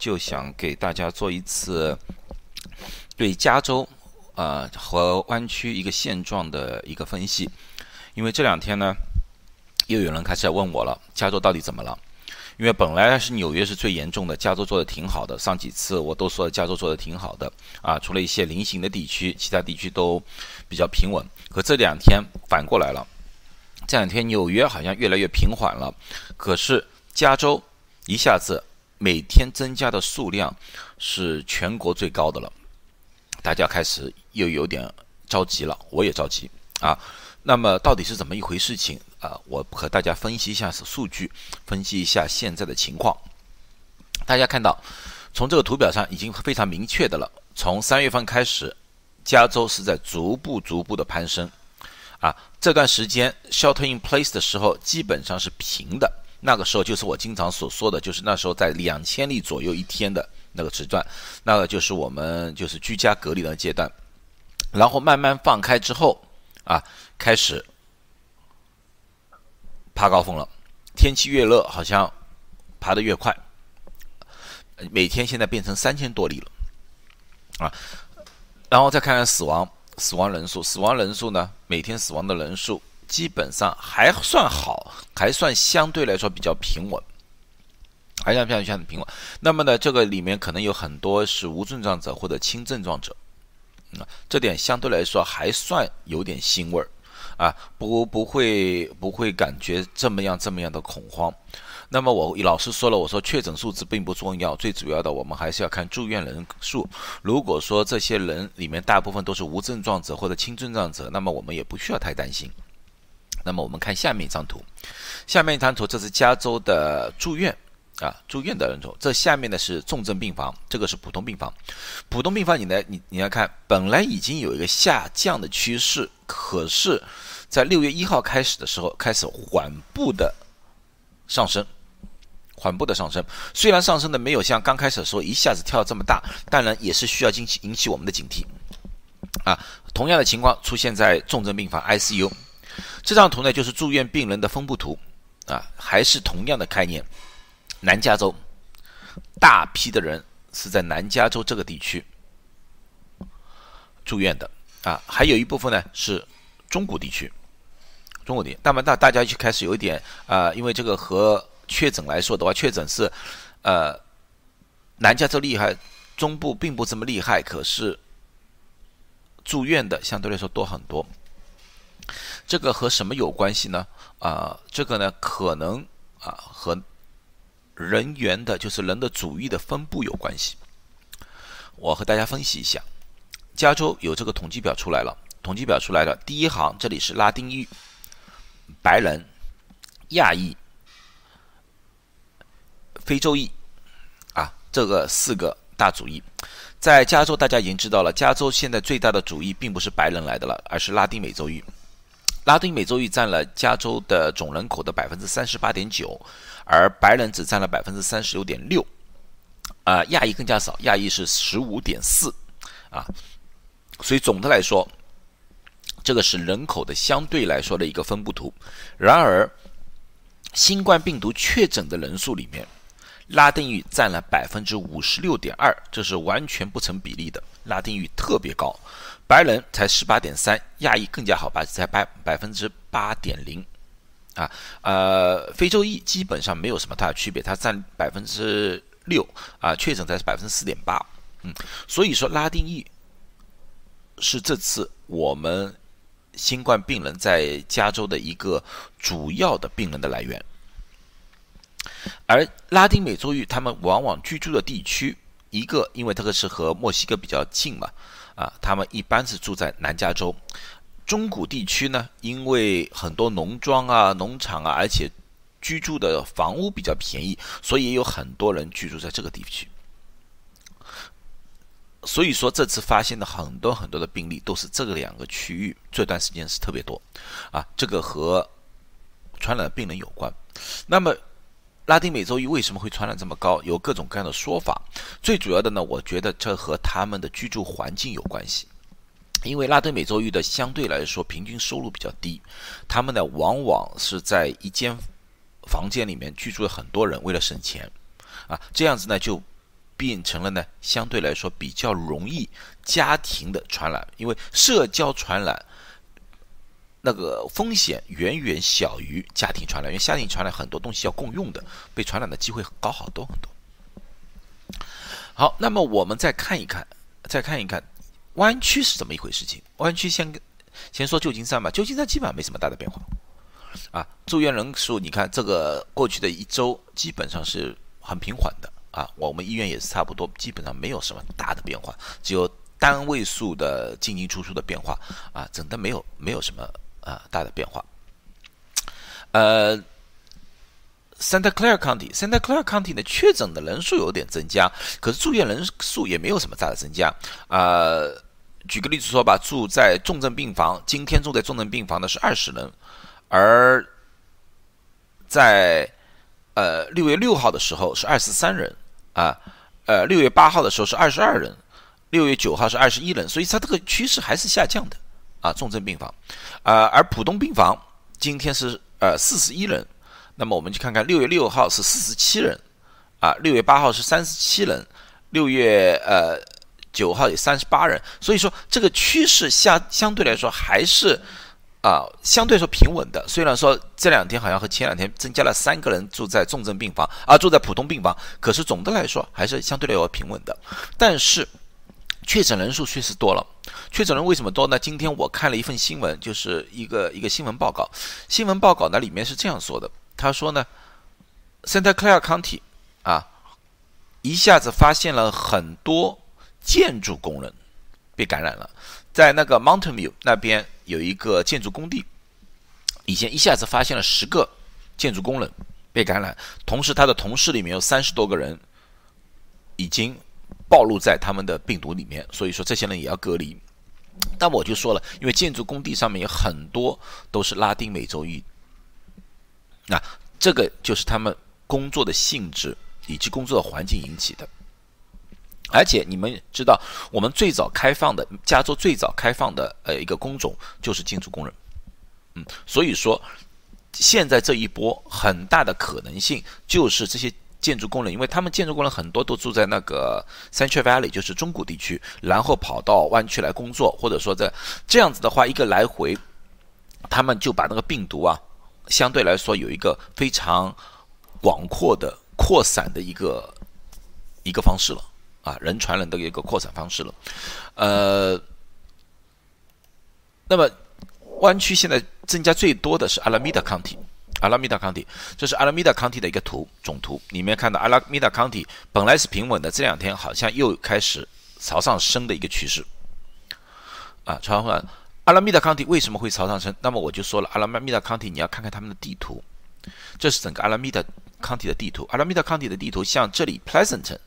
就想给大家做一次对加州啊和湾区一个现状的一个分析，因为这两天呢，又有人开始问我了，加州到底怎么了？因为本来是纽约是最严重的，加州做的挺好的，上几次我都说加州做的挺好的啊，除了一些零星的地区，其他地区都比较平稳。可这两天反过来了，这两天纽约好像越来越平缓了，可是加州一下子每天增加的数量是全国最高的了，大家开始又有点着急了，我也着急啊。那么到底是怎么一回事情？啊，我和大家分析一下数据，分析一下现在的情况。大家看到，从这个图表上已经非常明确的了。从三月份开始，加州是在逐步逐步的攀升。啊，这段时间 shelter in place 的时候基本上是平的，那个时候就是我经常所说的就是那时候在两千例左右一天的那个时段，那个就是我们就是居家隔离的阶段。然后慢慢放开之后，啊，开始。爬高峰了，天气越热，好像爬得越快。每天现在变成三千多例了，啊，然后再看看死亡死亡人数，死亡人数呢，每天死亡的人数基本上还算好，还算相对来说比较平稳，还算比较相对平稳。那么呢，这个里面可能有很多是无症状者或者轻症状者，啊，这点相对来说还算有点欣慰儿。啊，不不会不会感觉这么样这么样的恐慌。那么我老师说了，我说确诊数字并不重要，最主要的我们还是要看住院人数。如果说这些人里面大部分都是无症状者或者轻症状者，那么我们也不需要太担心。那么我们看下面一张图，下面一张图这是加州的住院啊，住院的人数。这下面的是重症病房，这个是普通病房。普通病房你来你你要看，本来已经有一个下降的趋势，可是。在六月一号开始的时候，开始缓步的上升，缓步的上升。虽然上升的没有像刚开始的时候一下子跳这么大，当然也是需要引起引起我们的警惕。啊，同样的情况出现在重症病房 ICU。这张图呢，就是住院病人的分布图。啊，还是同样的概念。南加州大批的人是在南加州这个地区住院的。啊，还有一部分呢是中谷地区。中国地，那么大大家就开始有一点啊，因为这个和确诊来说的话，确诊是，呃，南加州厉害，中部并不这么厉害，可是住院的相对来说多很多。这个和什么有关系呢？啊，这个呢可能啊和人员的，就是人的主义的分布有关系。我和大家分析一下，加州有这个统计表出来了，统计表出来了，第一行这里是拉丁裔。白人、亚裔、非洲裔，啊，这个四个大主义，在加州大家已经知道了。加州现在最大的主义并不是白人来的了，而是拉丁美洲裔。拉丁美洲裔占了加州的总人口的百分之三十八点九，而白人只占了百分之三十六点六。啊，亚裔更加少，亚裔是十五点四。啊，所以总的来说。这个是人口的相对来说的一个分布图。然而，新冠病毒确诊的人数里面，拉丁裔占了百分之五十六点二，这是完全不成比例的。拉丁裔特别高，白人才十八点三，亚裔更加好吧，才百百分之八点零。啊，呃，非洲裔基本上没有什么大区别，它占百分之六，啊，确诊才是百分之四点八。嗯，所以说拉丁裔是这次我们。新冠病人在加州的一个主要的病人的来源，而拉丁美洲裔他们往往居住的地区，一个因为这个是和墨西哥比较近嘛，啊，他们一般是住在南加州。中谷地区呢，因为很多农庄啊、农场啊，而且居住的房屋比较便宜，所以也有很多人居住在这个地区。所以说，这次发现的很多很多的病例都是这个两个区域这段时间是特别多，啊，这个和传染病人有关。那么，拉丁美洲裔为什么会传染这么高？有各种各样的说法。最主要的呢，我觉得这和他们的居住环境有关系。因为拉丁美洲裔的相对来说平均收入比较低，他们呢往往是在一间房间里面居住了很多人，为了省钱，啊，这样子呢就。变成了呢相对来说比较容易家庭的传染，因为社交传染那个风险远远小于家庭传染，因为家庭传染很多东西要共用的，被传染的机会高好多很多。好，那么我们再看一看，再看一看湾区是怎么一回事情。湾区先先说旧金山吧，旧金山基本上没什么大的变化。啊，住院人数，你看这个过去的一周基本上是很平缓的啊，我们医院也是差不多，基本上没有什么大的变化，只有单位数的进进出出的变化啊，整的没有没有什么啊大的变化。呃，Santa Clara County，Santa Clara County 的确诊的人数有点增加，可是住院人数也没有什么大的增加啊。举个例子说吧，住在重症病房，今天住在重症病房的是二十人。而在呃六月六号的时候是二十三人啊，呃六月八号的时候是二十二人，六月九号是二十一人，所以它这个趋势还是下降的啊。重症病房啊，而普通病房今天是呃四十一人，那么我们去看看六月六号是四十七人啊，六月八号是三十七人，六月呃九号有三十八人，所以说这个趋势下相对来说还是。啊，相对说平稳的。虽然说这两天好像和前两天增加了三个人住在重症病房，啊，住在普通病房，可是总的来说还是相对来说平稳的。但是确诊人数确实多了。确诊人为什么多呢？今天我看了一份新闻，就是一个一个新闻报告。新闻报告呢里面是这样说的：他说呢，Santa Clara County 啊，一下子发现了很多建筑工人被感染了，在那个 Mountain View 那边。有一个建筑工地，以前一下子发现了十个建筑工人被感染，同时他的同事里面有三十多个人已经暴露在他们的病毒里面，所以说这些人也要隔离。那我就说了，因为建筑工地上面有很多都是拉丁美洲裔，那这个就是他们工作的性质以及工作的环境引起的。而且你们知道，我们最早开放的加州最早开放的呃一个工种就是建筑工人，嗯，所以说现在这一波很大的可能性就是这些建筑工人，因为他们建筑工人很多都住在那个 Central Valley，就是中谷地区，然后跑到湾区来工作，或者说在这样子的话，一个来回，他们就把那个病毒啊，相对来说有一个非常广阔的扩散的一个一个方式了。啊，人传人的一个扩散方式了，呃，那么湾区现在增加最多的是阿拉米达康体，阿拉米达康体，这是阿拉米达康体的一个图总图，里面看到阿拉米达康体本来是平稳的，这两天好像又开始朝上升的一个趋势，啊，朝上，阿拉米达康体为什么会朝上升？那么我就说了，阿拉米达康体你要看看他们的地图，这是整个阿拉米达康体的地图，阿拉米达康体的地图像这里 Pleasanton。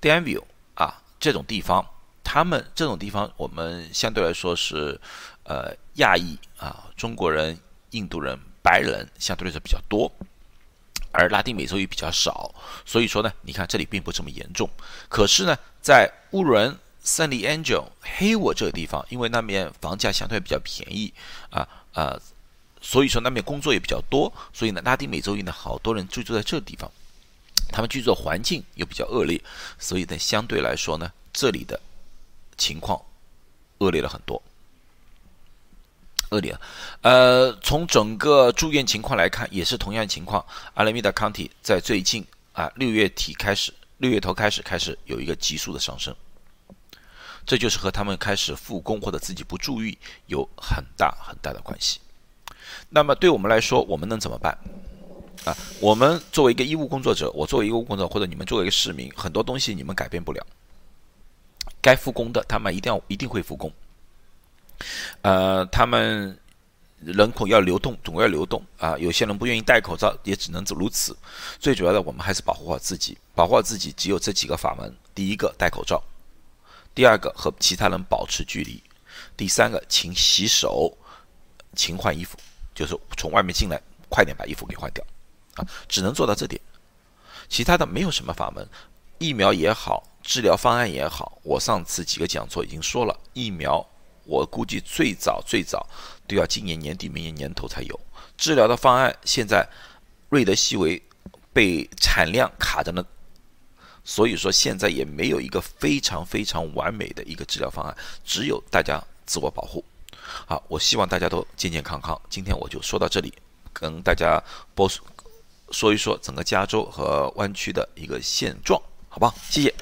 Danville 啊，这种地方，他们这种地方，我们相对来说是，呃，亚裔啊，中国人、印度人、白人相对来说比较多，而拉丁美洲也比较少，所以说呢，你看这里并不这么严重。可是呢，在乌伦、圣地亚哥、黑沃这个地方，因为那边房价相对比较便宜啊啊，所以说那边工作也比较多，所以呢，拉丁美洲裔呢，好多人居住在这地方。他们居住的环境又比较恶劣，所以呢，相对来说呢，这里的情况恶劣了很多，恶劣。呃，从整个住院情况来看，也是同样情况。阿拉米达 County 在最近啊，六月底开始，六月头开始开始有一个急速的上升，这就是和他们开始复工或者自己不注意有很大很大的关系。那么对我们来说，我们能怎么办？啊，我们作为一个医务工作者，我作为一个工作者，或者你们作为一个市民，很多东西你们改变不了。该复工的，他们一定要一定会复工。呃，他们人口要流动，总要流动啊。有些人不愿意戴口罩，也只能如此。最主要的，我们还是保护好自己，保护好自己只有这几个法门：第一个，戴口罩；第二个，和其他人保持距离；第三个，勤洗手，勤换衣服，就是从外面进来，快点把衣服给换掉。啊，只能做到这点，其他的没有什么法门。疫苗也好，治疗方案也好，我上次几个讲座已经说了，疫苗我估计最早最早都要今年年底、明年年头才有。治疗的方案现在瑞德西韦被产量卡着呢，所以说现在也没有一个非常非常完美的一个治疗方案，只有大家自我保护。好，我希望大家都健健康康。今天我就说到这里，跟大家播说一说整个加州和湾区的一个现状，好不好？谢谢。